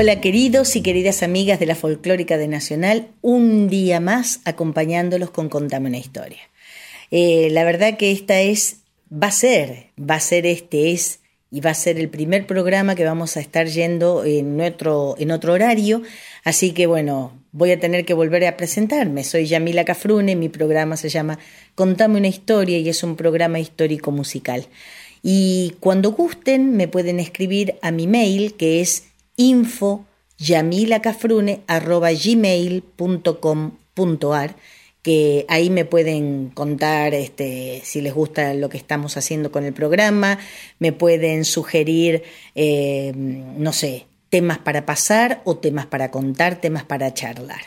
Hola queridos y queridas amigas de la Folclórica de Nacional, un día más acompañándolos con Contame una historia. Eh, la verdad que esta es, va a ser, va a ser este es y va a ser el primer programa que vamos a estar yendo en otro, en otro horario, así que bueno, voy a tener que volver a presentarme. Soy Yamila Cafrune, mi programa se llama Contame una historia y es un programa histórico musical. Y cuando gusten me pueden escribir a mi mail que es info gmail.com.ar que ahí me pueden contar este, si les gusta lo que estamos haciendo con el programa, me pueden sugerir, eh, no sé, temas para pasar o temas para contar, temas para charlar.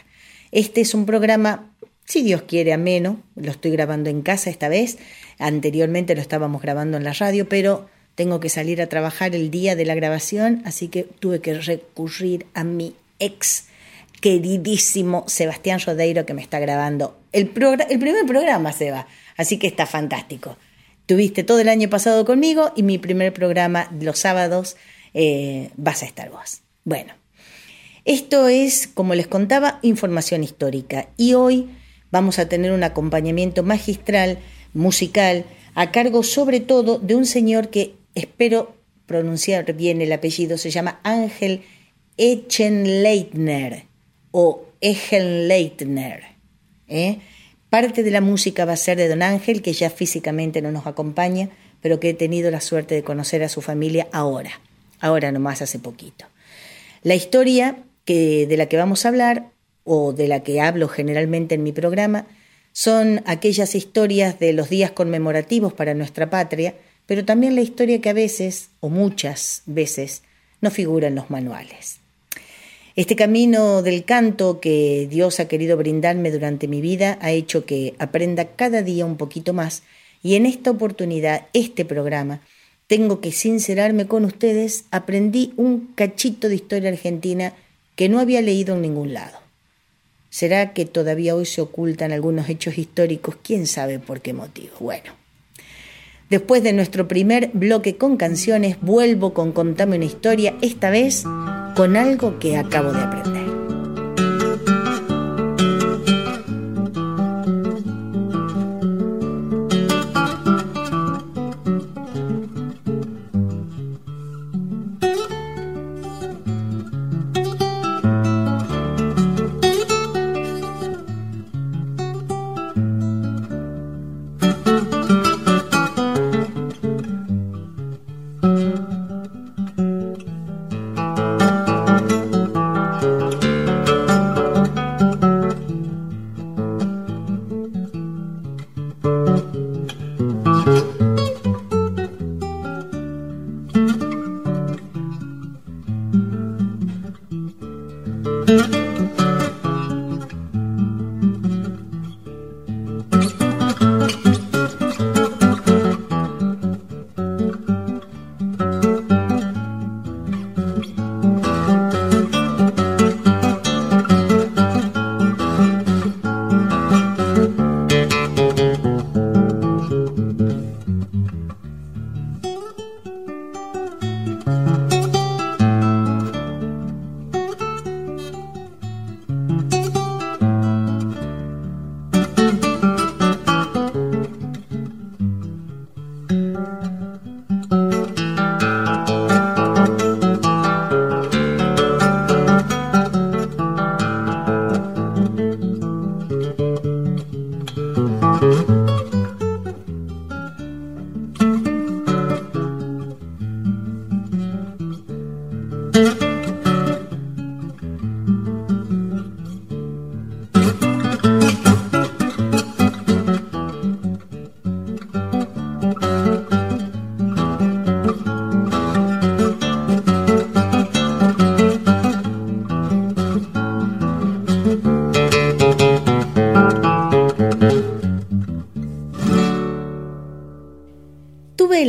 Este es un programa, si Dios quiere, ameno, lo estoy grabando en casa esta vez, anteriormente lo estábamos grabando en la radio, pero tengo que salir a trabajar el día de la grabación, así que tuve que recurrir a mi ex queridísimo Sebastián Rodeiro que me está grabando el, el primer programa, Seba, así que está fantástico. Tuviste todo el año pasado conmigo y mi primer programa los sábados eh, vas a estar vos. Bueno, esto es, como les contaba, información histórica y hoy vamos a tener un acompañamiento magistral, musical, a cargo sobre todo de un señor que espero pronunciar bien el apellido, se llama Ángel Echenleitner o Echenleitner. ¿eh? Parte de la música va a ser de Don Ángel, que ya físicamente no nos acompaña, pero que he tenido la suerte de conocer a su familia ahora, ahora nomás hace poquito. La historia que, de la que vamos a hablar, o de la que hablo generalmente en mi programa, son aquellas historias de los días conmemorativos para nuestra patria, pero también la historia que a veces, o muchas veces, no figura en los manuales. Este camino del canto que Dios ha querido brindarme durante mi vida ha hecho que aprenda cada día un poquito más y en esta oportunidad, este programa, tengo que sincerarme con ustedes, aprendí un cachito de historia argentina que no había leído en ningún lado. ¿Será que todavía hoy se ocultan algunos hechos históricos? ¿Quién sabe por qué motivo? Bueno, Después de nuestro primer bloque con canciones, vuelvo con Contame una historia, esta vez con algo que acabo de aprender.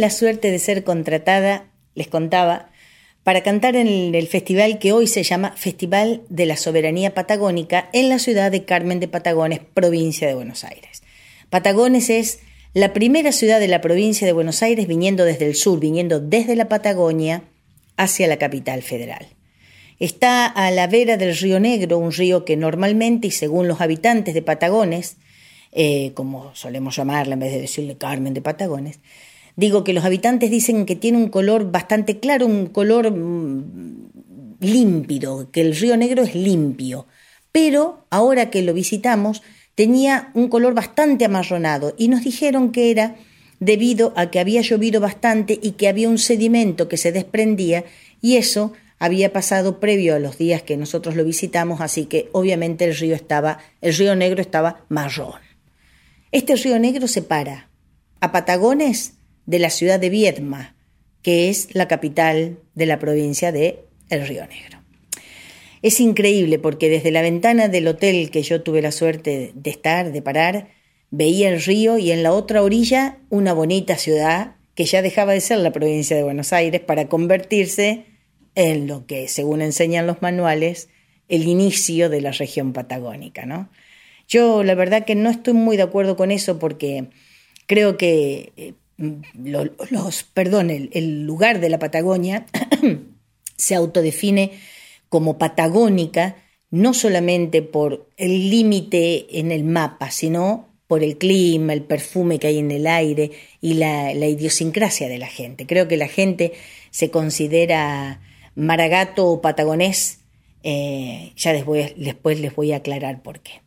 La suerte de ser contratada, les contaba, para cantar en el festival que hoy se llama Festival de la Soberanía Patagónica en la ciudad de Carmen de Patagones, provincia de Buenos Aires. Patagones es la primera ciudad de la provincia de Buenos Aires viniendo desde el sur, viniendo desde la Patagonia hacia la capital federal. Está a la vera del río Negro, un río que normalmente y según los habitantes de Patagones, eh, como solemos llamarla en vez de decirle Carmen de Patagones, Digo que los habitantes dicen que tiene un color bastante claro, un color mm, límpido, que el río Negro es limpio, pero ahora que lo visitamos tenía un color bastante amarronado y nos dijeron que era debido a que había llovido bastante y que había un sedimento que se desprendía y eso había pasado previo a los días que nosotros lo visitamos, así que obviamente el río estaba, el río Negro estaba marrón. Este río Negro separa a Patagones de la ciudad de Viedma, que es la capital de la provincia de El Río Negro. Es increíble porque desde la ventana del hotel que yo tuve la suerte de estar, de parar, veía el río y en la otra orilla una bonita ciudad que ya dejaba de ser la provincia de Buenos Aires para convertirse en lo que, según enseñan los manuales, el inicio de la región patagónica, ¿no? Yo la verdad que no estoy muy de acuerdo con eso porque creo que los, perdón, el, lugar de la Patagonia se autodefine como patagónica no solamente por el límite en el mapa, sino por el clima, el perfume que hay en el aire y la, idiosincrasia de la gente. Creo que la gente se considera maragato o patagonés, eh, ya después les voy a aclarar por qué.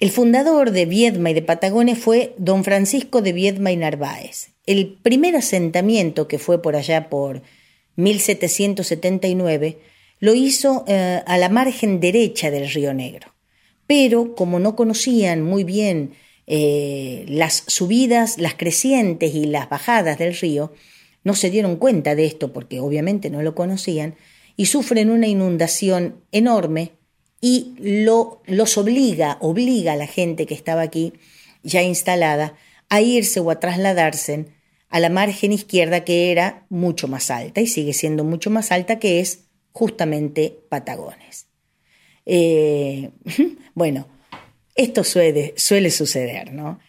El fundador de Viedma y de Patagones fue don Francisco de Viedma y Narváez. El primer asentamiento, que fue por allá por 1779, lo hizo eh, a la margen derecha del río Negro. Pero como no conocían muy bien eh, las subidas, las crecientes y las bajadas del río, no se dieron cuenta de esto porque obviamente no lo conocían y sufren una inundación enorme y lo, los obliga, obliga a la gente que estaba aquí ya instalada a irse o a trasladarse a la margen izquierda que era mucho más alta y sigue siendo mucho más alta que es justamente Patagones. Eh, bueno, esto suele, suele suceder, ¿no?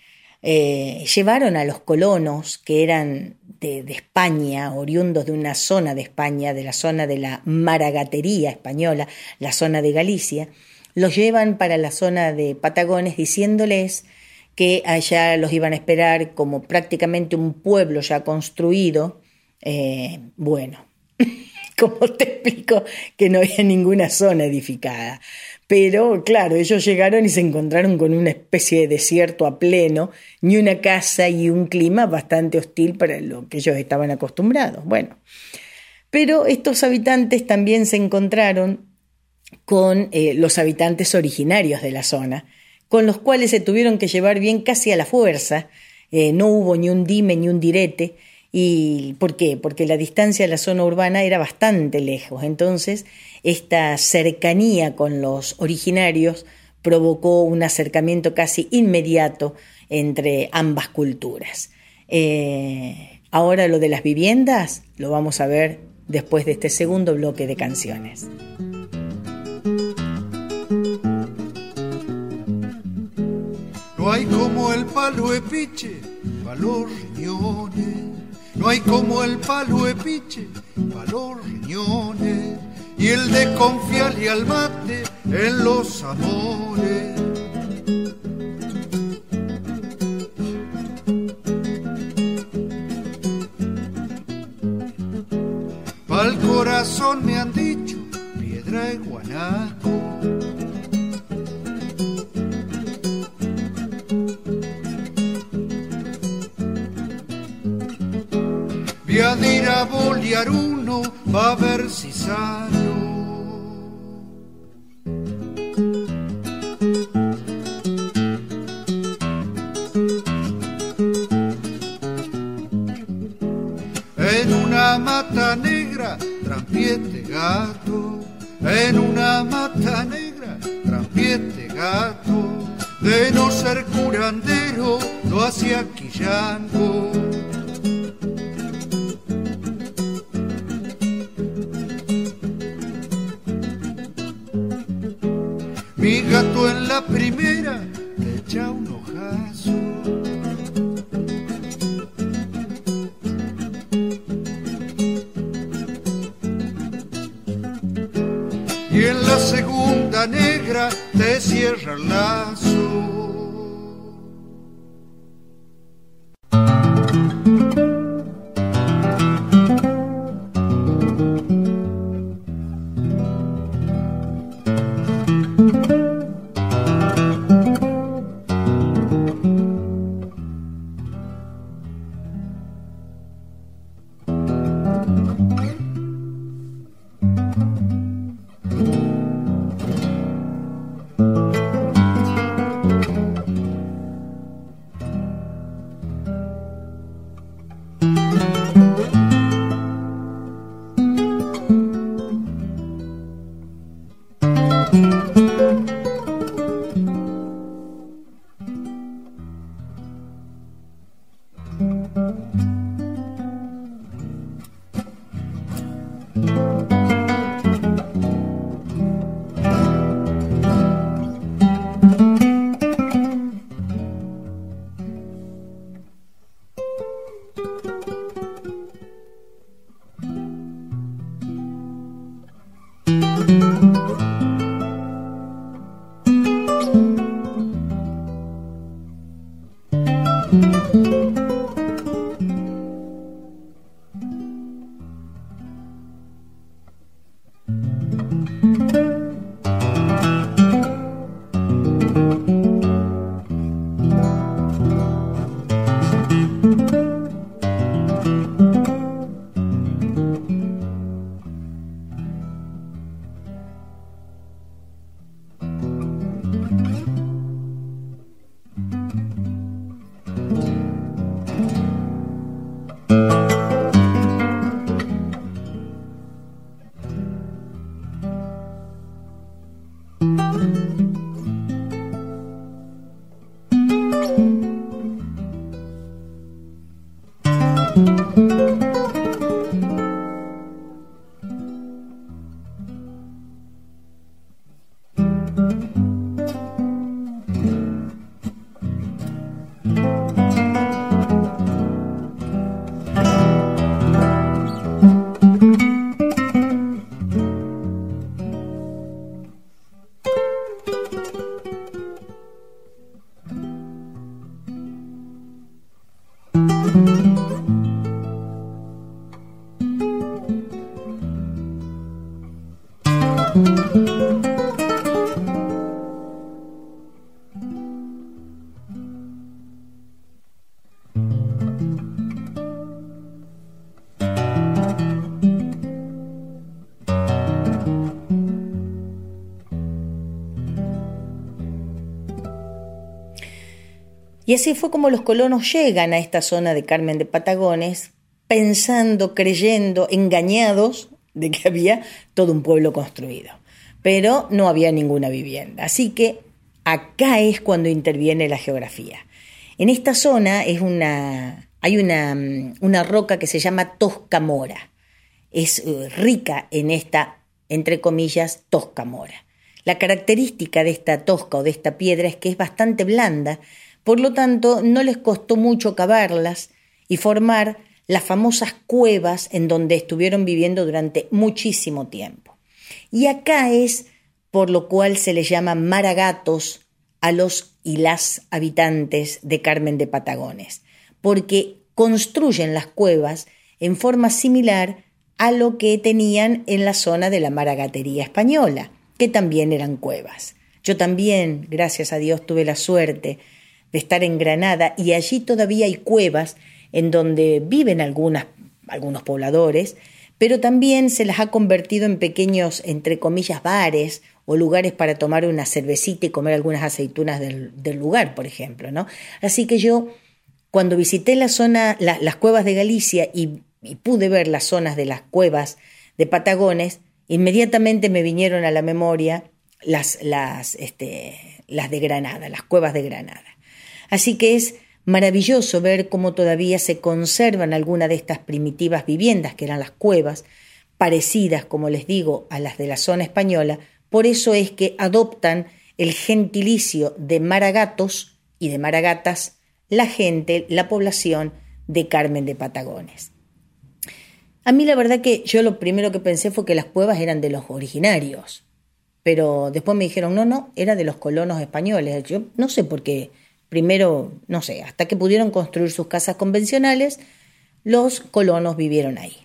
Eh, llevaron a los colonos que eran de, España, oriundos de una zona de España, de la zona de la maragatería española, la zona de Galicia, los llevan para la zona de Patagones diciéndoles que allá los iban a esperar como prácticamente un pueblo ya construido. Eh, bueno, como te explico que no había ninguna zona edificada. Pero claro, ellos llegaron y se encontraron con una especie de desierto a pleno, ni una casa y un clima bastante hostil para lo que ellos estaban acostumbrados. Bueno, pero estos habitantes también se encontraron con eh, los habitantes originarios de la zona, con los cuales se tuvieron que llevar bien casi a la fuerza, eh, no hubo ni un dime ni un direte, ¿Y por qué? Porque la distancia de la zona urbana era bastante lejos. Entonces, esta cercanía con los originarios provocó un acercamiento casi inmediato entre ambas culturas. Eh, ahora lo de las viviendas lo vamos a ver después de este segundo bloque de canciones. No hay como el palo epiche, valor riñones no hay como el palo epiche para los riñones y el de confiarle al mate en los amores. Pa'l corazón me han dicho piedra de guanaco de ir a bolear uno va ver si sano. En una mata negra, trampiete gato. En una mata negra, trampiete gato. De no ser curandero, lo hacía quillango gato en la primera te echa un ojazo. Y en la segunda negra te cierra el lazo. Y así fue como los colonos llegan a esta zona de Carmen de Patagones, pensando, creyendo, engañados de que había todo un pueblo construido. Pero no había ninguna vivienda. Así que acá es cuando interviene la geografía. En esta zona es una, hay una, una roca que se llama Tosca Mora. Es eh, rica en esta, entre comillas, Tosca Mora. La característica de esta tosca o de esta piedra es que es bastante blanda por lo tanto, no les costó mucho cavarlas y formar las famosas cuevas en donde estuvieron viviendo durante muchísimo tiempo. Y acá es por lo cual se les llama maragatos a los y las habitantes de Carmen de Patagones, porque construyen las cuevas en forma similar a lo que tenían en la zona de la maragatería española, que también eran cuevas. Yo también, gracias a Dios, tuve la suerte de estar en Granada y allí todavía hay cuevas en donde viven algunos pobladores, pero también se las ha convertido en pequeños, entre comillas, bares o lugares para tomar una cervecita y comer algunas aceitunas del, lugar, por ejemplo, ¿no? Así que yo, cuando visité la zona, las cuevas de Galicia y, pude ver las zonas de las cuevas de Patagones, inmediatamente me vinieron a la memoria las, las, este, las de Granada, las cuevas de Granada. Así que es maravilloso ver cómo todavía se conservan algunas de estas primitivas viviendas, que eran las cuevas, parecidas, como les digo, a las de la zona española. Por eso es que adoptan el gentilicio de Maragatos y de Maragatas, la gente, la población de Carmen de Patagones. A mí la verdad que yo lo primero que pensé fue que las cuevas eran de los originarios, pero después me dijeron, no, no, era de los colonos españoles. Yo no sé por qué, primero, no sé, hasta que pudieron construir sus casas convencionales, los colonos vivieron ahí.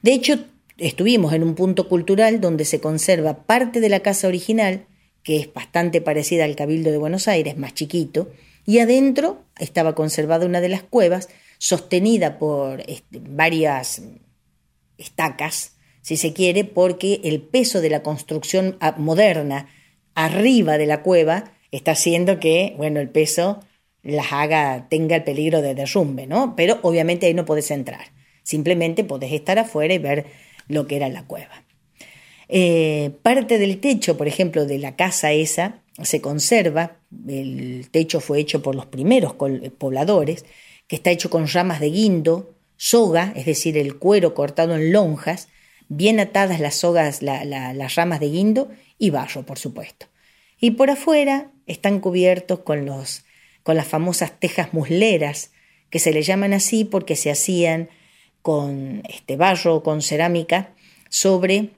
De hecho, estuvimos en un punto cultural donde se conserva parte de la casa original, que es bastante parecida al Cabildo de Buenos Aires, más chiquito, y adentro estaba conservada una de las cuevas, sostenida por este, varias estacas, si se quiere, porque el peso de la construcción ah, moderna arriba de la cueva está haciendo que, bueno, el peso las haga, tenga el peligro de derrumbe, ¿no? Pero obviamente ahí no podés entrar. Simplemente podés estar afuera y ver lo que era la cueva. Eh, parte del techo, por ejemplo, de la casa esa, se conserva, el techo fue hecho por los primeros pobladores, que está hecho con ramas de guindo, soga, es decir, el cuero cortado en lonjas, bien atadas las sogas, las ramas de guindo y barro, por supuesto. Y por afuera están cubiertos con, los, con las famosas tejas musleras, que se le llaman así porque se hacían con este barro, con cerámica, sobre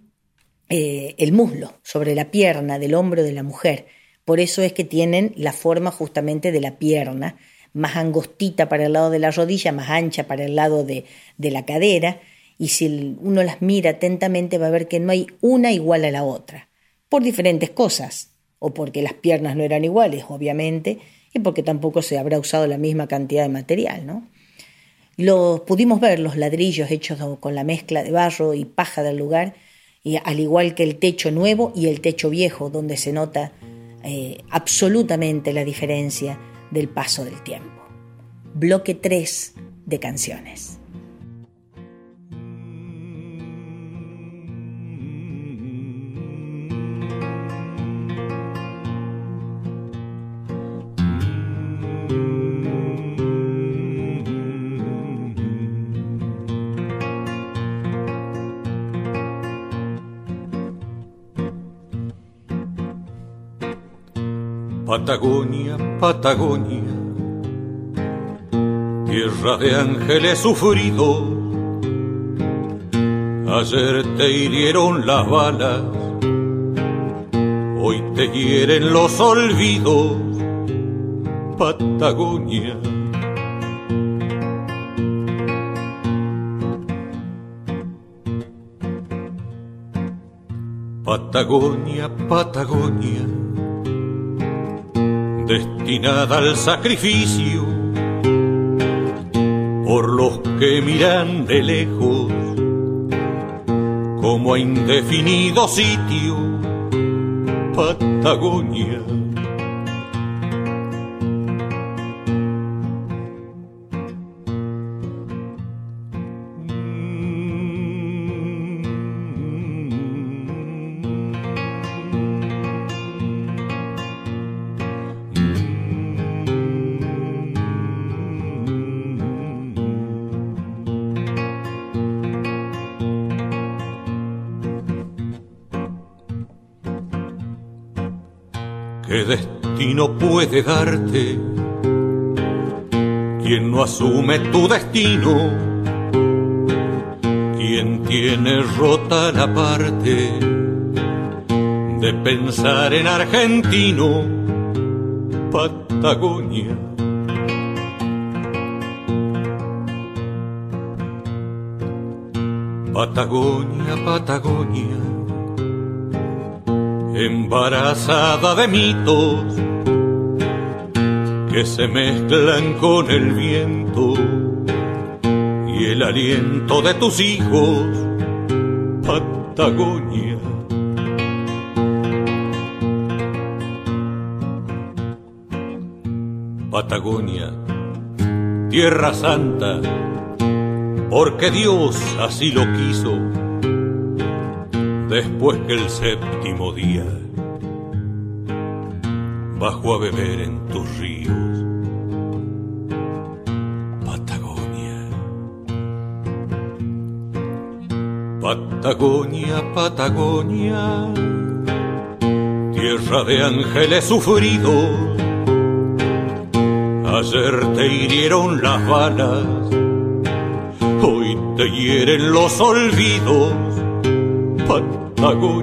eh, el muslo, sobre la pierna del hombro de la mujer. Por eso es que tienen la forma justamente de la pierna, más angostita para el lado de la rodilla, más ancha para el lado de, de la cadera, y si uno las mira atentamente va a ver que no hay una igual a la otra, por diferentes cosas, o porque las piernas no eran iguales, obviamente, y porque tampoco se habrá usado la misma cantidad de material, ¿no? Los, pudimos ver los ladrillos hechos con la mezcla de barro y paja del lugar, y al igual que el techo nuevo y el techo viejo, donde se nota eh, absolutamente la diferencia del paso del tiempo. Bloque 3 de canciones. Patagonia, Patagonia, tierra de ángeles sufridos. Ayer te hirieron las balas, hoy te hieren los olvidos, Patagonia. Patagonia, Patagonia destinada al sacrificio por los que miran de lejos como a indefinido sitio Patagonia. Destino puede darte quien no asume tu destino, quien tiene rota la parte de pensar en argentino, Patagonia. Patagonia, Patagonia, embarazada de mitos que se mezclan con el viento y el aliento de tus hijos, Patagonia. Patagonia, Tierra Santa, porque Dios así lo quiso, después que el séptimo día bajo a beber en tus ríos. Patagonia. Patagonia, Patagonia. tierra de ángeles sufridos. Ayer te hirieron las balas, hoy te hieren los olvidos, I go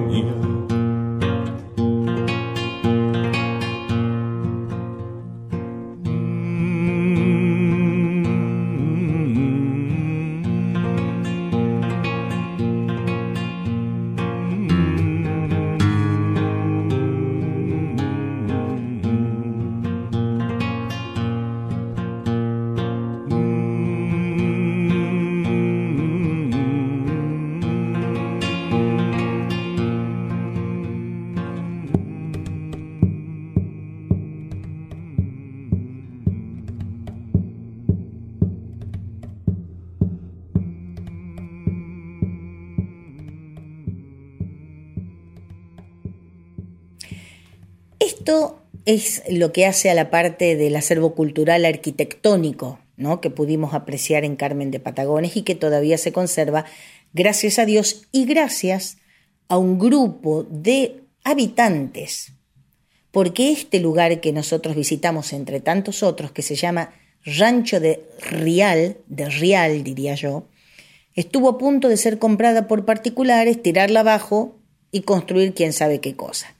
Patagonia. es lo que hace a la parte del acervo cultural arquitectónico, ¿no? que pudimos apreciar en Carmen de Patagones y que todavía se conserva, gracias a Dios y gracias a un grupo de habitantes, porque este lugar que nosotros visitamos entre tantos otros, que se llama Rancho de Rial, de Rial diría yo, estuvo a punto de ser comprada por particulares, tirarla abajo y construir quién sabe qué cosa.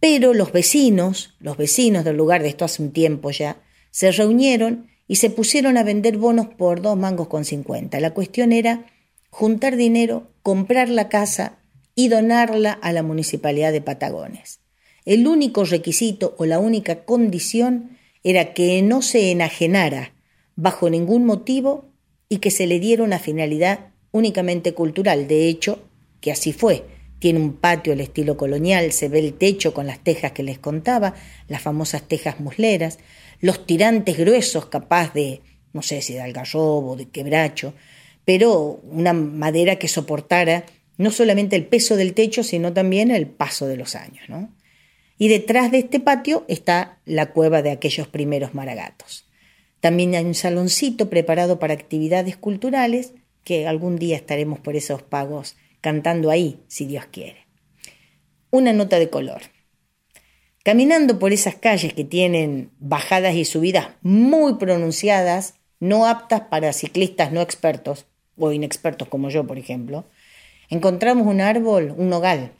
Pero los vecinos, los vecinos del lugar de esto hace un tiempo ya, se reunieron y se pusieron a vender bonos por dos mangos con cincuenta. La cuestión era juntar dinero, comprar la casa y donarla a la municipalidad de Patagones. El único requisito o la única condición era que no se enajenara bajo ningún motivo y que se le diera una finalidad únicamente cultural. De hecho, que así fue tiene un patio al estilo colonial, se ve el techo con las tejas que les contaba, las famosas tejas musleras, los tirantes gruesos capaz de, no sé si de algarrobo, de quebracho, pero una madera que soportara no solamente el peso del techo, sino también el paso de los años. ¿no? Y detrás de este patio está la cueva de aquellos primeros maragatos. También hay un saloncito preparado para actividades culturales, que algún día estaremos por esos pagos cantando ahí, si Dios quiere. Una nota de color. Caminando por esas calles que tienen bajadas y subidas muy pronunciadas, no aptas para ciclistas no expertos o inexpertos como yo, por ejemplo, encontramos un árbol, un nogal,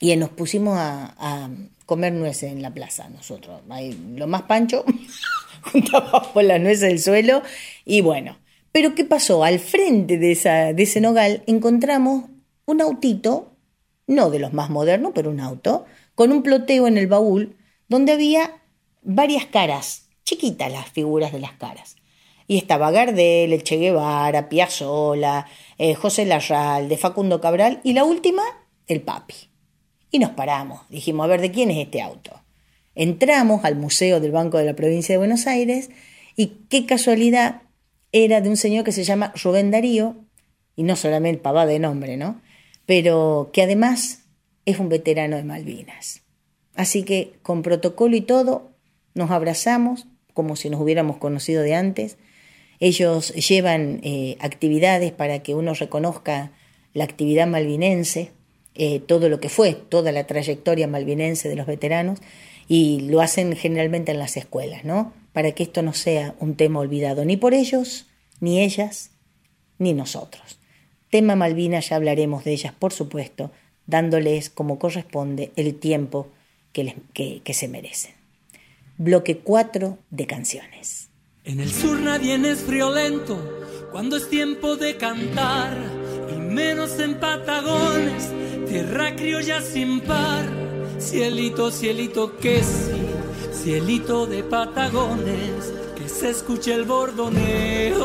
y nos pusimos a, comer nueces en la plaza nosotros. Lo más pancho, juntábamos las nueces del suelo y bueno, pero ¿qué pasó? Al frente de, esa, de ese nogal encontramos un autito, no de los más modernos, pero un auto, con un ploteo en el baúl donde había varias caras, chiquitas las figuras de las caras. Y estaba Gardel, el Che Guevara, Piazzola, eh, José Larral, de Facundo Cabral y la última, el Papi. Y nos paramos, dijimos, a ver, ¿de quién es este auto? Entramos al Museo del Banco de la Provincia de Buenos Aires y qué casualidad era de un señor que se llama Rubén Darío, y no solamente papá de nombre, ¿no? Pero que además es un veterano de Malvinas. Así que con protocolo y todo nos abrazamos como si nos hubiéramos conocido de antes. Ellos llevan eh, actividades para que uno reconozca la actividad malvinense, eh, todo lo que fue, toda la trayectoria malvinense de los veteranos, y lo hacen generalmente en las escuelas, ¿no? Para que esto no sea un tema olvidado ni por ellos, ni ellas, ni nosotros. Tema Malvinas ya hablaremos de ellas, por supuesto, dándoles como corresponde el tiempo que, que, se merecen. Bloque 4 de canciones. En el sur nadie es friolento cuando es tiempo de cantar, y menos en Patagones, tierra criolla sin par. Cielito, cielito, que sí cielito de Patagones, que se escuche el bordoneo,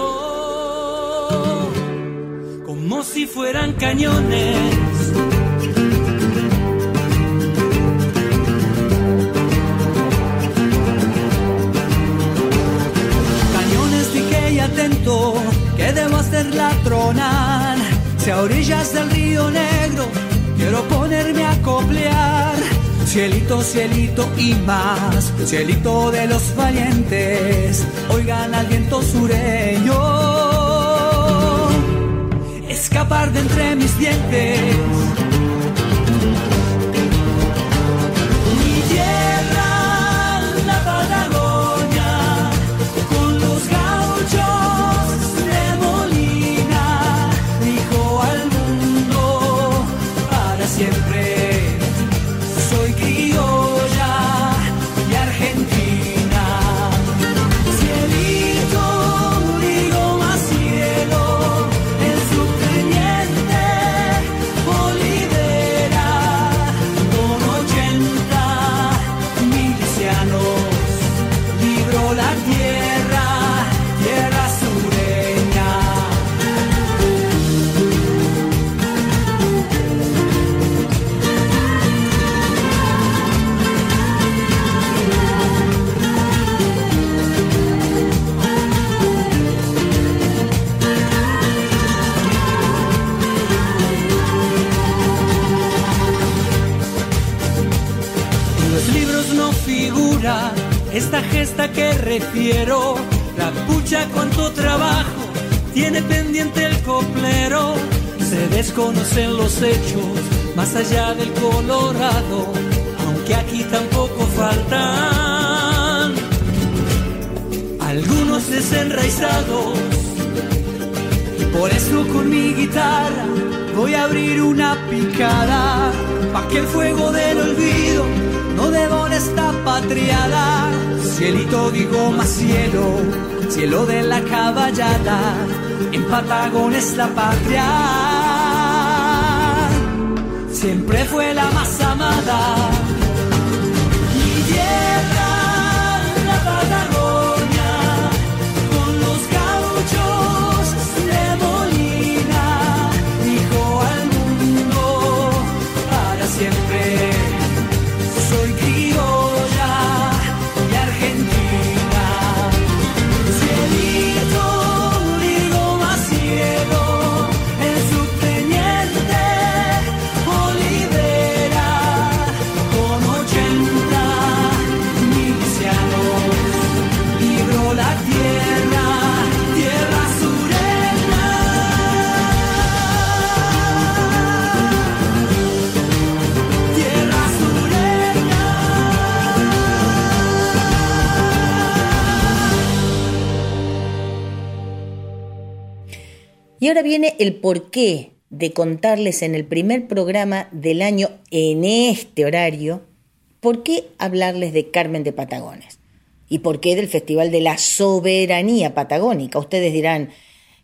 como si fueran cañones. Cielito, cielito y más, cielito de los valientes, oigan al viento sureño, escapar de entre mis dientes. Gesta que refiero, la pucha cuánto trabajo tiene pendiente el coplero. Se desconocen los hechos más allá del Colorado, aunque aquí tampoco faltan algunos desenraizados. Y por eso con mi guitarra voy a abrir una picada, pa' que el fuego del olvido no devore esta patriada. Cielito digo más cielo, cielo de la caballada, en Patagón es la patria. Siempre fue la más amada. Y ahora viene el porqué de contarles en el primer programa del año en este horario, por qué hablarles de Carmen de Patagones y por qué del Festival de la Soberanía Patagónica. Ustedes dirán,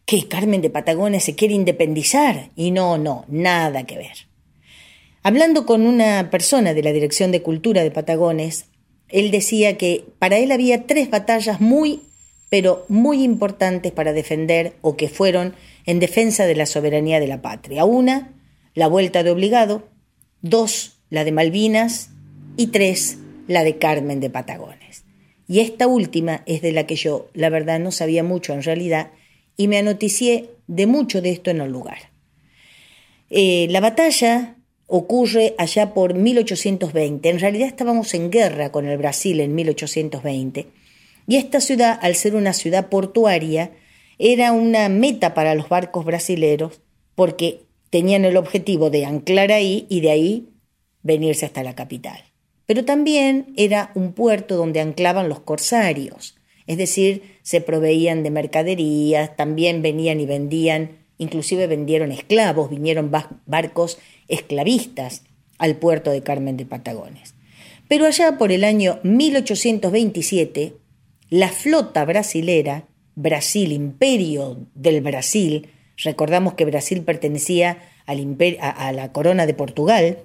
que Carmen de Patagones se quiere independizar? Y no, no, nada que ver. Hablando con una persona de la Dirección de Cultura de Patagones, él decía que para él había tres batallas muy, pero muy importantes para defender o que fueron en defensa de la soberanía de la patria. Una, la vuelta de obligado, dos, la de Malvinas y tres, la de Carmen de Patagones. Y esta última es de la que yo, la verdad, no sabía mucho en realidad y me anoticié de mucho de esto en el lugar. Eh, la batalla ocurre allá por 1820. En realidad estábamos en guerra con el Brasil en 1820. Y esta ciudad, al ser una ciudad portuaria, era una meta para los barcos brasileros porque tenían el objetivo de anclar ahí y de ahí venirse hasta la capital. Pero también era un puerto donde anclaban los corsarios, es decir, se proveían de mercaderías, también venían y vendían, inclusive vendieron esclavos, vinieron barcos esclavistas al puerto de Carmen de Patagones. Pero allá por el año 1827, la flota brasilera, Brasil, imperio del Brasil, recordamos que Brasil pertenecía a la corona de Portugal,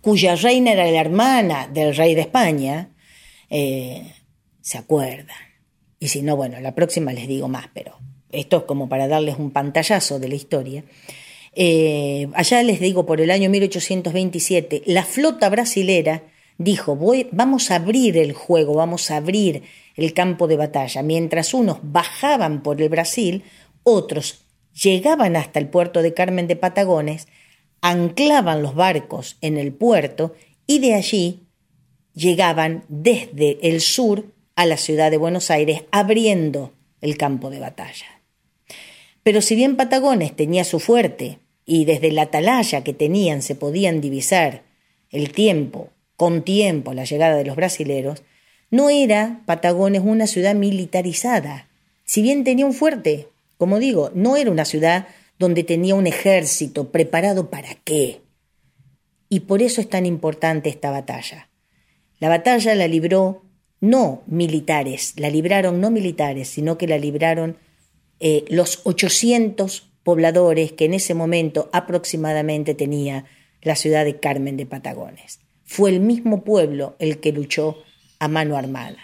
cuya reina era la hermana del rey de España, eh, se acuerdan. Y si no, bueno, la próxima les digo más, pero esto es como para darles un pantallazo de la historia. Eh, allá les digo, por el año 1827, la flota brasilera dijo, vamos a abrir el juego, vamos a abrir el campo de batalla. Mientras unos bajaban por el Brasil, otros llegaban hasta el puerto de Carmen de Patagones, anclaban los barcos en el puerto y de allí llegaban desde el sur a la ciudad de Buenos Aires abriendo el campo de batalla. Pero si bien Patagones tenía su fuerte y desde la atalaya que tenían se podían divisar el tiempo, con tiempo, la llegada de los brasileros, no era Patagones una ciudad militarizada. Si bien tenía un fuerte, como digo, no era una ciudad donde tenía un ejército preparado para qué. Y por eso es tan importante esta batalla. La batalla la libró no militares, la libraron no militares, sino que la libraron eh, los 800 pobladores que en ese momento aproximadamente tenía la ciudad de Carmen de Patagones. Fue el mismo pueblo el que luchó a mano armada.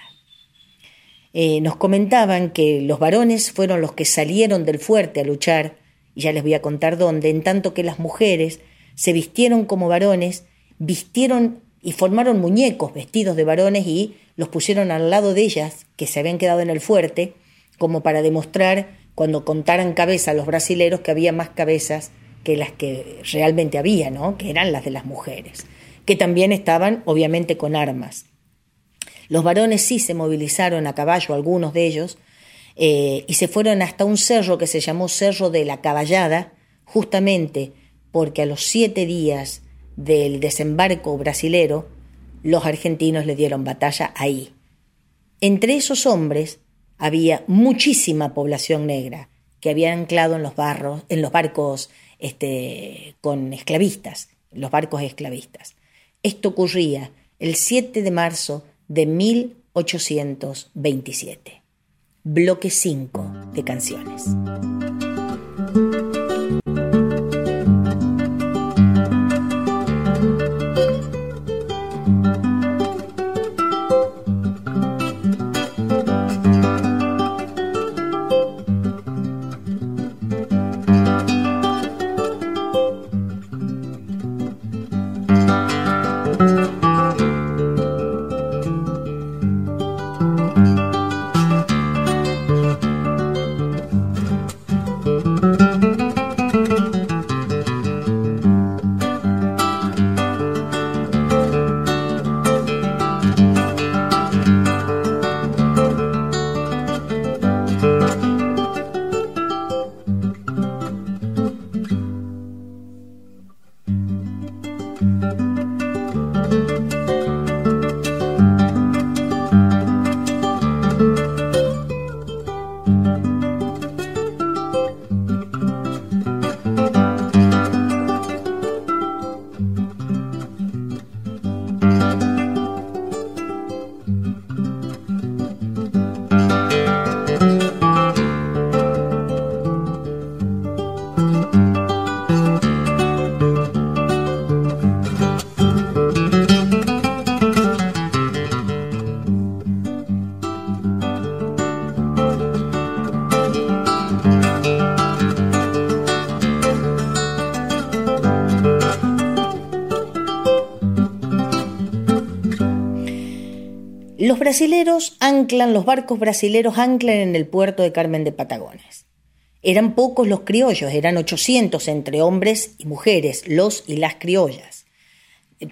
Eh, nos comentaban que los varones fueron los que salieron del fuerte a luchar, y ya les voy a contar dónde, en tanto que las mujeres se vistieron como varones, vistieron y formaron muñecos vestidos de varones y los pusieron al lado de ellas, que se habían quedado en el fuerte, como para demostrar, cuando contaran cabezas los brasileros, que había más cabezas que las que realmente había, ¿no? que eran las de las mujeres, que también estaban obviamente con armas. Los varones sí se movilizaron a caballo, algunos de ellos, eh, y se fueron hasta un cerro que se llamó Cerro de la Caballada, justamente porque a los siete días del desembarco brasilero, los argentinos le dieron batalla ahí. Entre esos hombres había muchísima población negra que había anclado en los, barros, en los barcos este, con esclavistas, los barcos esclavistas. Esto ocurría el 7 de marzo de 1827. Bloque 5 de canciones. Brasileros anclan, los barcos brasileros anclan en el puerto de Carmen de Patagones. Eran pocos los criollos, eran 800 entre hombres y mujeres, los y las criollas.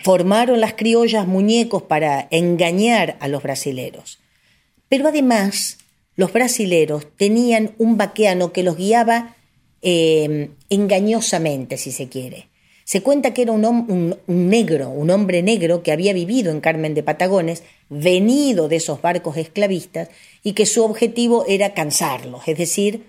Formaron las criollas muñecos para engañar a los brasileros. Pero además, los brasileros tenían un vaqueano que los guiaba eh, engañosamente, si se quiere. Se cuenta que era un, negro, un hombre negro que había vivido en Carmen de Patagones, venido de esos barcos esclavistas, y que su objetivo era cansarlos, es decir,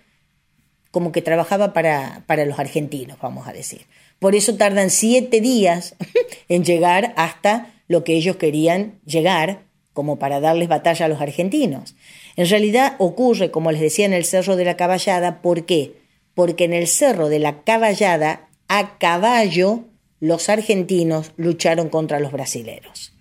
como que trabajaba para, para los argentinos, vamos a decir. Por eso tardan siete días en llegar hasta lo que ellos querían llegar, como para darles batalla a los argentinos. En realidad ocurre, como les decía, en el Cerro de la Caballada, ¿por qué? Porque en el Cerro de la Caballada a caballo los argentinos lucharon contra los brasileros.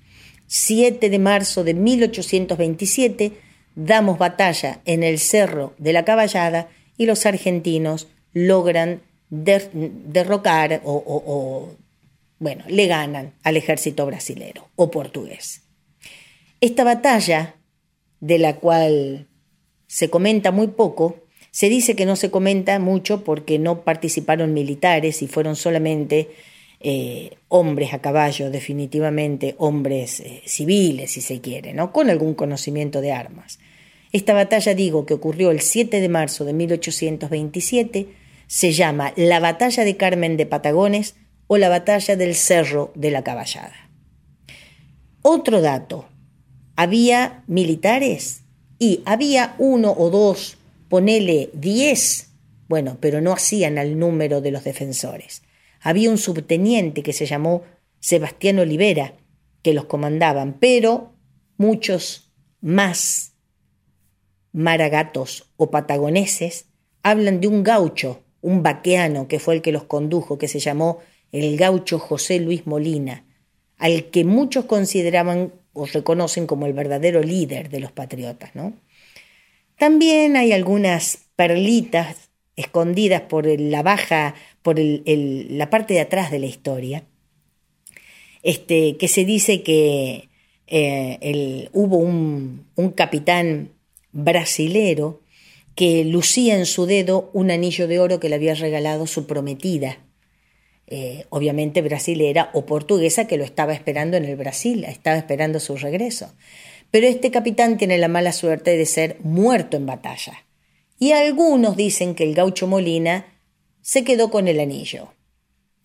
7 de marzo de 1827 damos batalla en el Cerro de la Caballada y los argentinos logran derrocar o, o, bueno, le ganan al ejército brasilero o portugués. Esta batalla, de la cual se comenta muy poco, se dice que no se comenta mucho porque no participaron militares y fueron solamente eh, hombres a caballo, definitivamente hombres eh, civiles, si se quiere, ¿no? con algún conocimiento de armas. Esta batalla, digo, que ocurrió el 7 de marzo de 1827, se llama la Batalla de Carmen de Patagones o la Batalla del Cerro de la Caballada. Otro dato, había militares y había uno o dos ponele 10, bueno, pero no hacían al número de los defensores. Había un subteniente que se llamó Sebastián Olivera, que los comandaban, pero muchos más maragatos o patagoneses hablan de un gaucho, un vaqueano que fue el que los condujo, que se llamó el gaucho José Luis Molina, al que muchos consideraban o reconocen como el verdadero líder de los patriotas, ¿no? También hay algunas perlitas escondidas por la baja, por la parte de atrás de la historia, este, que se dice que eh, hubo un, capitán brasilero que lucía en su dedo un anillo de oro que le había regalado su prometida, eh, obviamente brasilera o portuguesa, que lo estaba esperando en el Brasil, estaba esperando su regreso. Pero este capitán tiene la mala suerte de ser muerto en batalla. Y algunos dicen que el gaucho Molina se quedó con el anillo.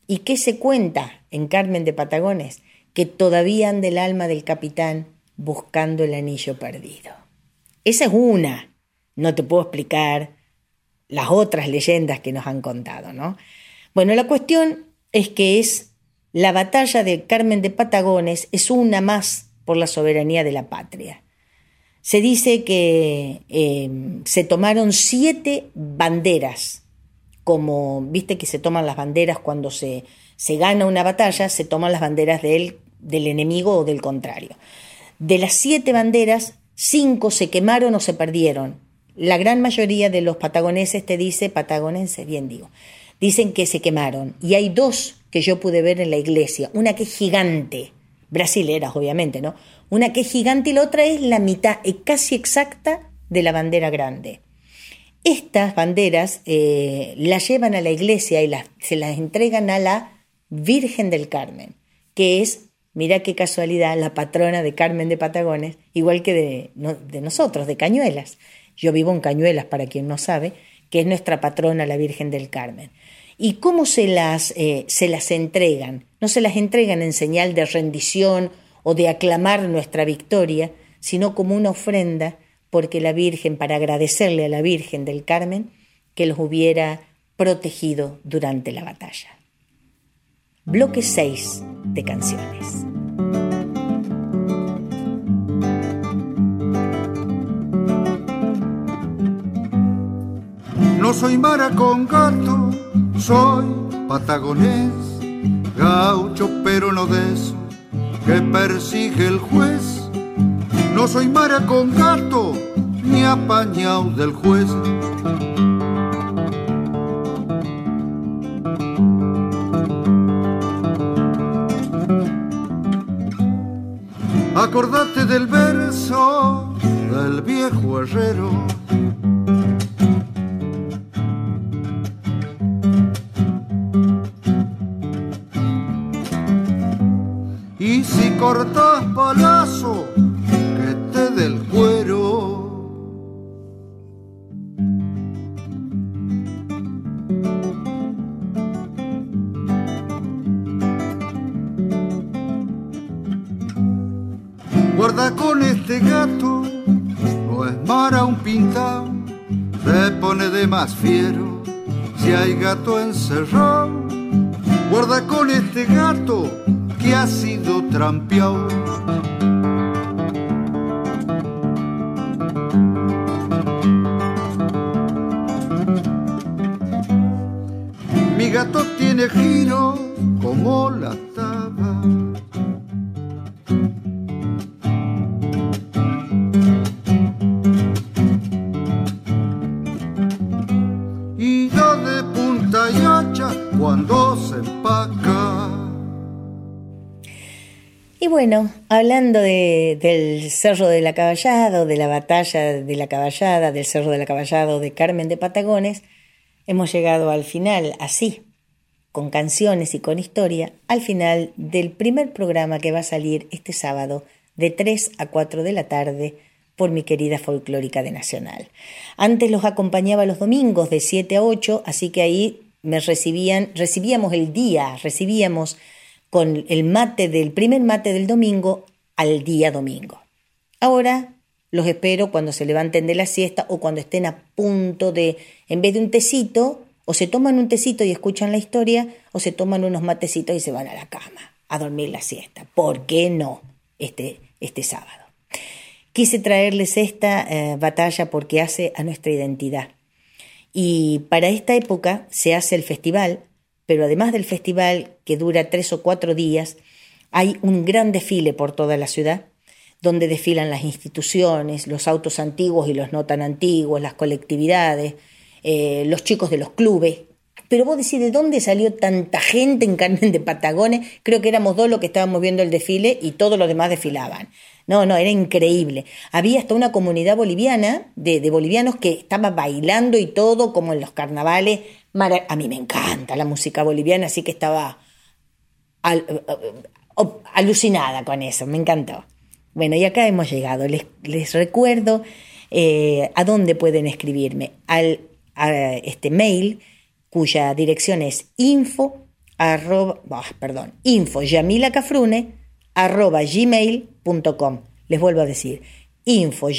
¿Y qué se cuenta en Carmen de Patagones? Que todavía anda el alma del capitán buscando el anillo perdido. Esa es una. No te puedo explicar las otras leyendas que nos han contado, ¿no? Bueno, la cuestión es que es la batalla de Carmen de Patagones es una más por la soberanía de la patria. Se dice que eh, se tomaron siete banderas, como viste que se toman las banderas cuando se, se gana una batalla, se toman las banderas del, del enemigo o del contrario. De las siete banderas, cinco se quemaron o se perdieron. La gran mayoría de los patagoneses te dice, patagonenses, bien digo, dicen que se quemaron. Y hay dos que yo pude ver en la iglesia, una que es gigante, brasileras obviamente, ¿no? Una que es gigante y la otra es la mitad casi exacta de la bandera grande. Estas banderas eh, las llevan a la iglesia y se las entregan a la Virgen del Carmen, que es, mira qué casualidad, la patrona de Carmen de Patagones, igual que de nosotros, de Cañuelas. Yo vivo en Cañuelas, para quien no sabe, que es nuestra patrona, la Virgen del Carmen. ¿Y cómo se las, eh, se las entregan? No se las entregan en señal de rendición o de aclamar nuestra victoria, sino como una ofrenda, porque la Virgen, para agradecerle a la Virgen del Carmen, que los hubiera protegido durante la batalla. Bloque 6 de canciones. No soy mara con gato soy patagonés, gaucho pero no de eso que persigue el juez. No soy mara con gato, ni apañado del juez. Acordate del verso del viejo herrero cortas palazo que te del cuero. Guarda con este gato, no es mara un pintado, se pone de más fiero si hay gato encerrado. Guarda con este gato, que ha sido trampeado. Mi gato tiene giro como la bueno, hablando del Cerro de la Caballada, de la batalla de la Caballada, del Cerro de la Caballada de Carmen de Patagones, hemos llegado al final, así, con canciones y con historia, al final del primer programa que va a salir este sábado de 3 a 4 de la tarde por mi querida folclórica de Nacional. Antes los acompañaba los domingos de 7 a 8, así que ahí me recibían, recibíamos el día, recibíamos con el mate del primer mate del domingo al día domingo. Ahora los espero cuando se levanten de la siesta o cuando estén a punto de, en vez de un tecito, o se toman un tecito y escuchan la historia, o se toman unos matecitos y se van a la cama a dormir la siesta. ¿Por qué no este, este sábado? Quise traerles esta eh, batalla porque hace a nuestra identidad. Y para esta época se hace el festival pero además del festival, que dura tres o cuatro días, hay un gran desfile por toda la ciudad, donde desfilan las instituciones, los autos antiguos y los no tan antiguos, las colectividades, eh, los chicos de los clubes. Pero vos decís, ¿de dónde salió tanta gente en Carmen de Patagones? Creo que éramos dos los que estábamos viendo el desfile y todos los demás desfilaban. No, no, era increíble. Había hasta una comunidad boliviana, de, bolivianos que estaba bailando y todo, como en los carnavales, a mí me encanta la música boliviana, así que estaba alucinada con eso, me encantó. Bueno, y acá hemos llegado. Les, recuerdo eh, a dónde pueden escribirme. Al a este mail cuya dirección es info arroba, perdón, info arroba Les vuelvo a decir, info.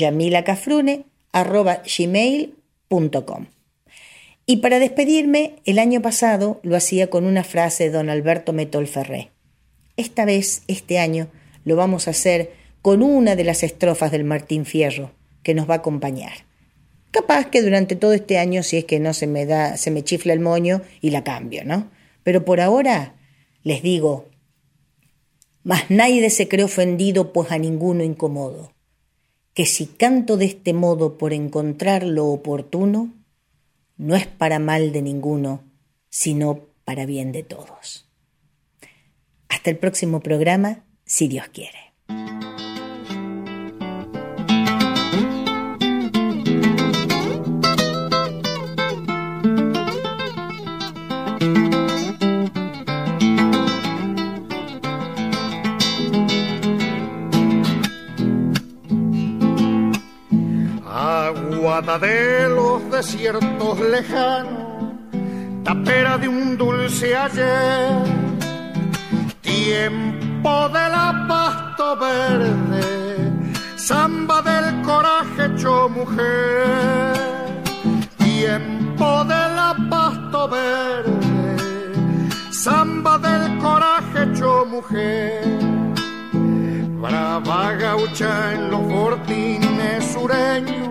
Y para despedirme, el año pasado lo hacía con una frase de don Alberto Metol Ferré. Esta vez, este año, lo vamos a hacer con una de las estrofas del Martín Fierro que nos va a acompañar. Capaz que durante todo este año, si es que no se me da, se me chifla el moño y la cambio, ¿no? Pero por ahora les digo, mas nadie se cree ofendido, pues a ninguno incomodo, que si canto de este modo por encontrar lo oportuno, no es para mal de ninguno, sino para bien de todos. Hasta el próximo programa, si Dios quiere. De los desiertos lejanos, tapera de un dulce ayer, tiempo de la pasto verde, samba del coraje hecho mujer, tiempo de la pasto verde, samba del coraje hecho mujer. Brava gaucha en los fortines sureños,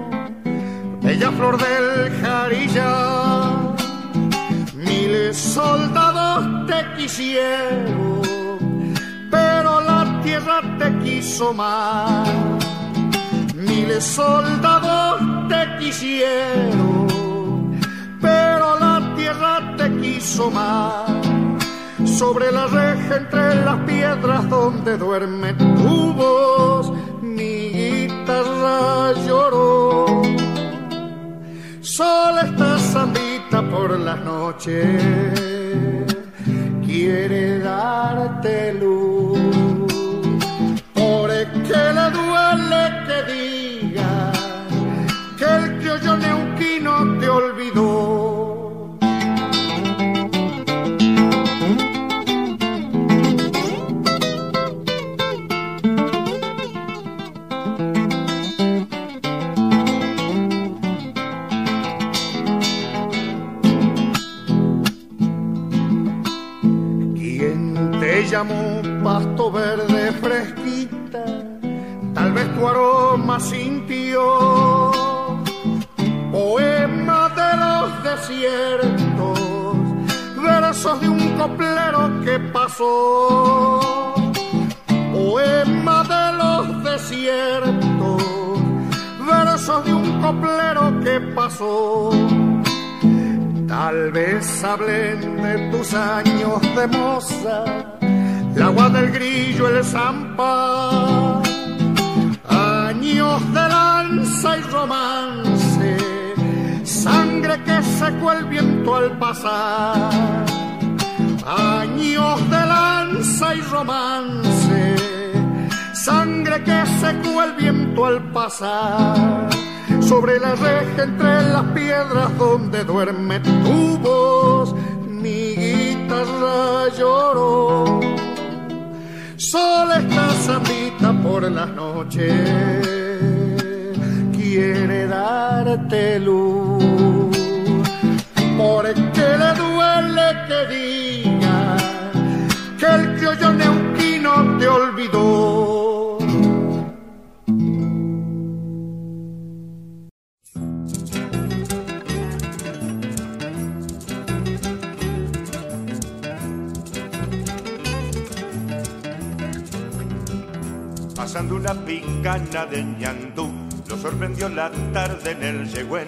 bella flor del jarilla, miles soldados te quisieron, pero la tierra te quiso más. Miles soldados te quisieron, pero la tierra te quiso más sobre la reja entre las piedras donde duerme tu voz, mi guitarra lloró. Sola esta sandita por las noches, quiere darte luz, por que le duele que diga que el criollo neuquino te olvidó llamó pasto verde fresquita, tal vez tu aroma sintió. Poema de los desiertos, versos de un coplero que pasó. Poema de los desiertos, versos de un coplero que pasó Tal vez hablen de tus años de moza, agua del grillo, el zampa, años de lanza y romance, sangre que secó el viento al pasar, años de lanza y romance, sangre que secó el viento al pasar. Sobre la reja entre las piedras donde duerme tu voz, mi guitarra lloró. Sola esta sandita por las noches, quiere darte luz, porque le duele que diga que el criollo neuquino te olvidó pasando una picana de ñandú. Lo sorprendió la tarde en el yegüen,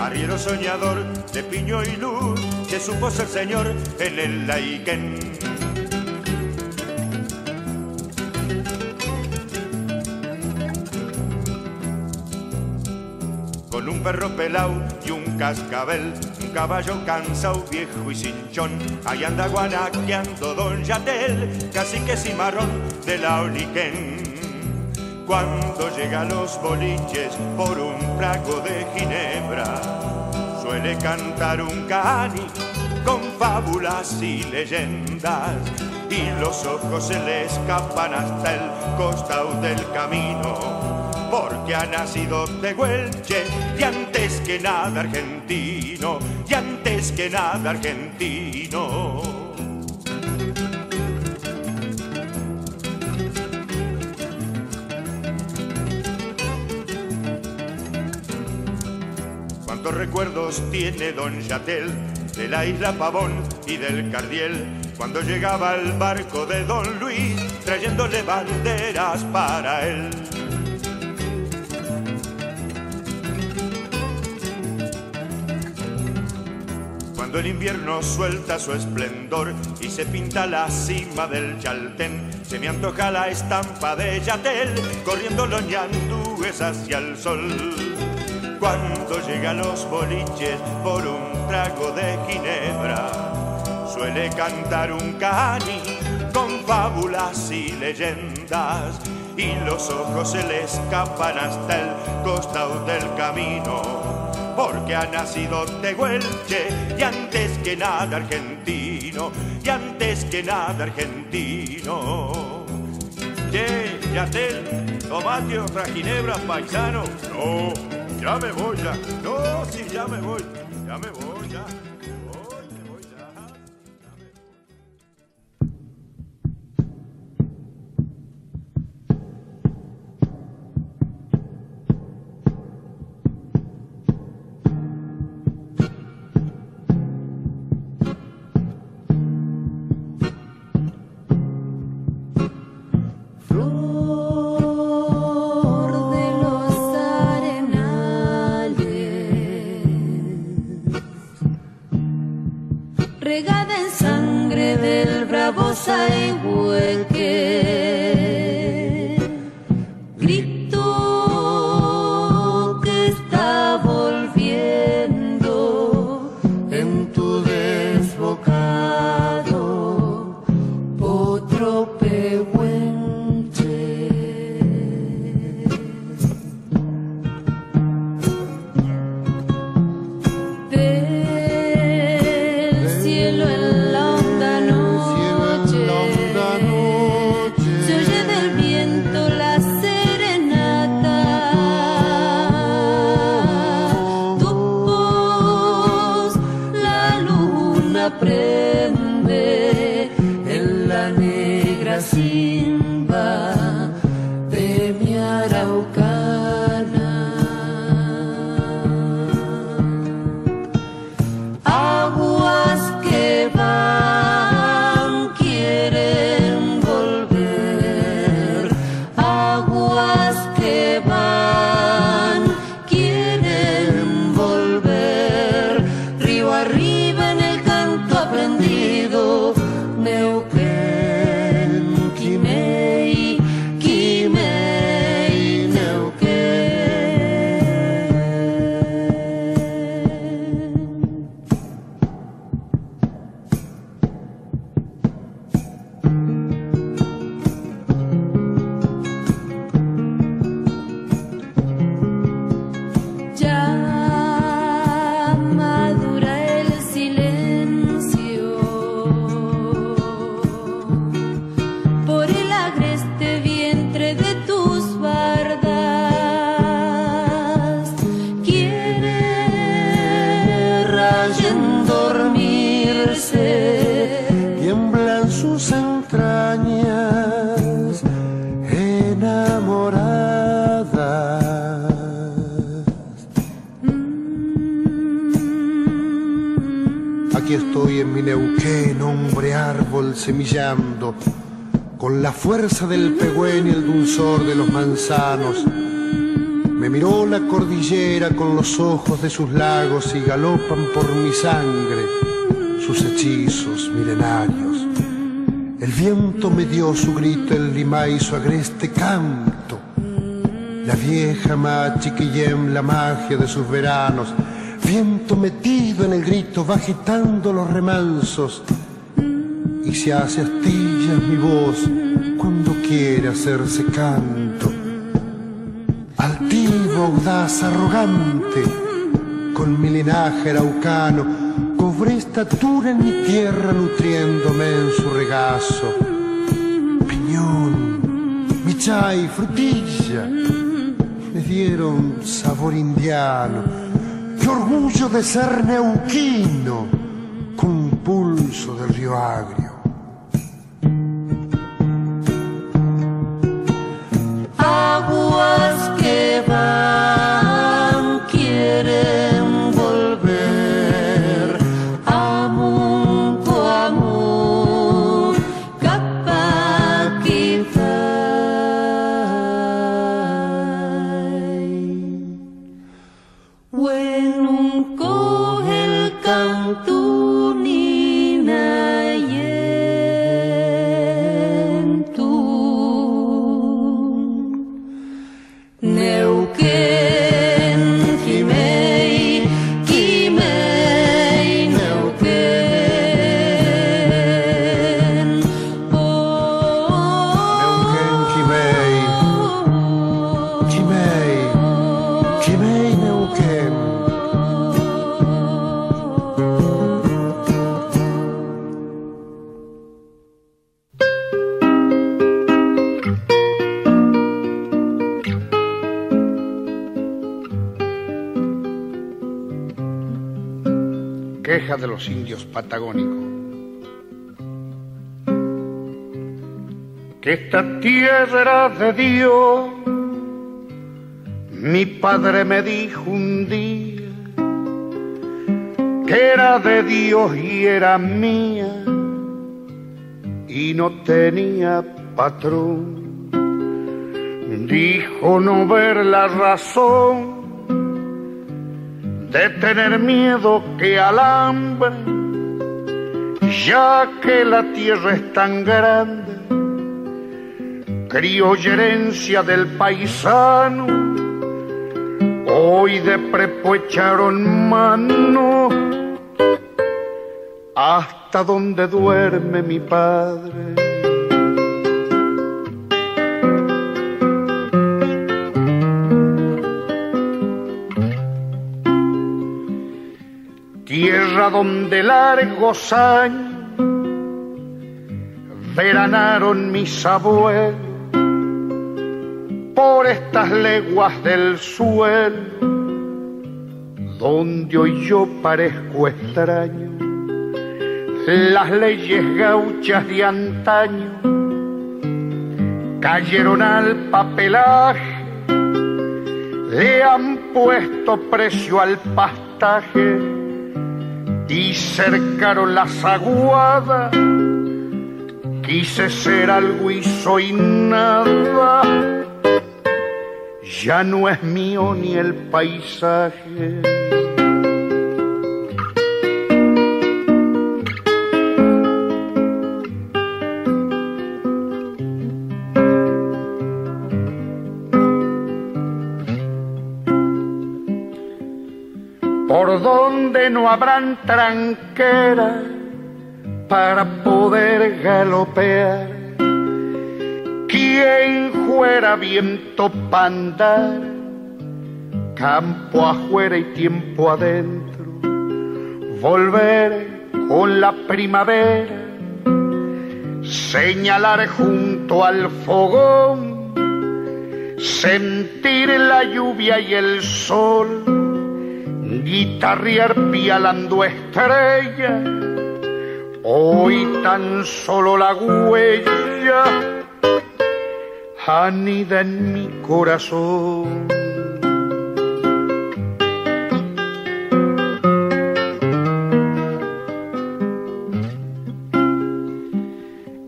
arriero soñador de piño y luz, que supo ser señor en el laiquén. Con un perro pelao y un cascabel, un caballo cansado, viejo y cinchón, ahí anda guanaqueando don Yatel, casi que cimarrón de la Oliquén Cuando llega a los boliches por un trago de ginebra, suele cantar un cani con fábulas y leyendas y los ojos se le escapan hasta el costado del camino porque ha nacido de Huelche y antes que nada argentino y antes que nada argentino ¿Cuántos recuerdos tiene don Yatel de la isla Pavón y del Cardiel cuando llegaba el barco de don Luis trayéndole banderas para él. Cuando el invierno suelta su esplendor y se pinta la cima del Chaltén, se me antoja la estampa de Yatel corriendo los ñandúes hacia el sol. Cuando llega a los boliches por un trago de ginebra, suele cantar un cani con fábulas y leyendas y los ojos se le escapan hasta el costado del camino. Porque ha nacido Tehuelche y antes que nada argentino y antes que nada argentino. Che, Yatel, tomate otra ginebra paisano. No, ya me voy ya. No, sí, ya me voy. Ya me voy ya del pegüén y el dulzor de los manzanos. Me miró la cordillera con los ojos de sus lagos y galopan por mi sangre sus hechizos milenarios. El viento me dio su grito, el lima y su agreste canto. La vieja machiquillem, la magia de sus veranos. Viento metido en el grito, va agitando los remansos y se hace astillas mi voz quiere hacerse canto. altivo, audaz, arrogante, con mi linaje araucano, cobré estatura en mi tierra nutriéndome en su regazo. Piñón, michay, frutilla, me dieron sabor indiano. Qué orgullo de ser neuquino, con pulso del río agrio was given. Patagónicos. Que esta tierra de Dios, mi padre me dijo un día, que era de Dios y era mía, y no tenía patrón. Dijo no ver la razón de tener miedo que al hambre, ya que la tierra es tan grande, criolla herencia del paisano, hoy de prepo echaron mano hasta donde duerme mi padre. Tierra donde largos años veranaron mis abuelos por estas leguas del suelo, donde hoy yo parezco extraño, las leyes gauchas de antaño cayeron al papelaje, le han puesto precio al pastaje y cercaron las aguadas. Quise ser algo y soy nada. Ya no es mío ni el paisaje. por donde no habrán tranquera para poder galopear. Quien fuera viento pandar, campo afuera y tiempo adentro, volver con la primavera, señalar junto al fogón, sentir la lluvia y el sol guitarrear pialando estrella, hoy tan solo la huella anida en mi corazón.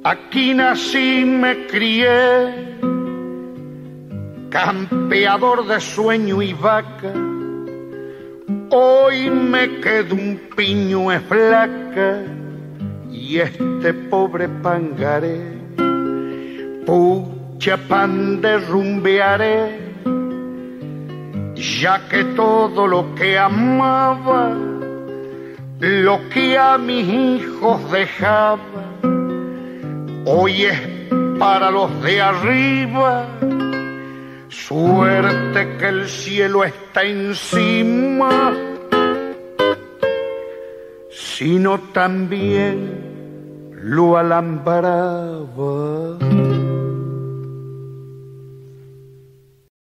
Aquí nací, me crié, campeador de sueño y vaca Hoy me quedo un piño es flaca y este pobre pangaré, pucha pan derrumbearé, ya que todo lo que amaba, lo que a mis hijos dejaba, hoy es para los de arriba, Suerte que el cielo está encima, sino también lo alambraba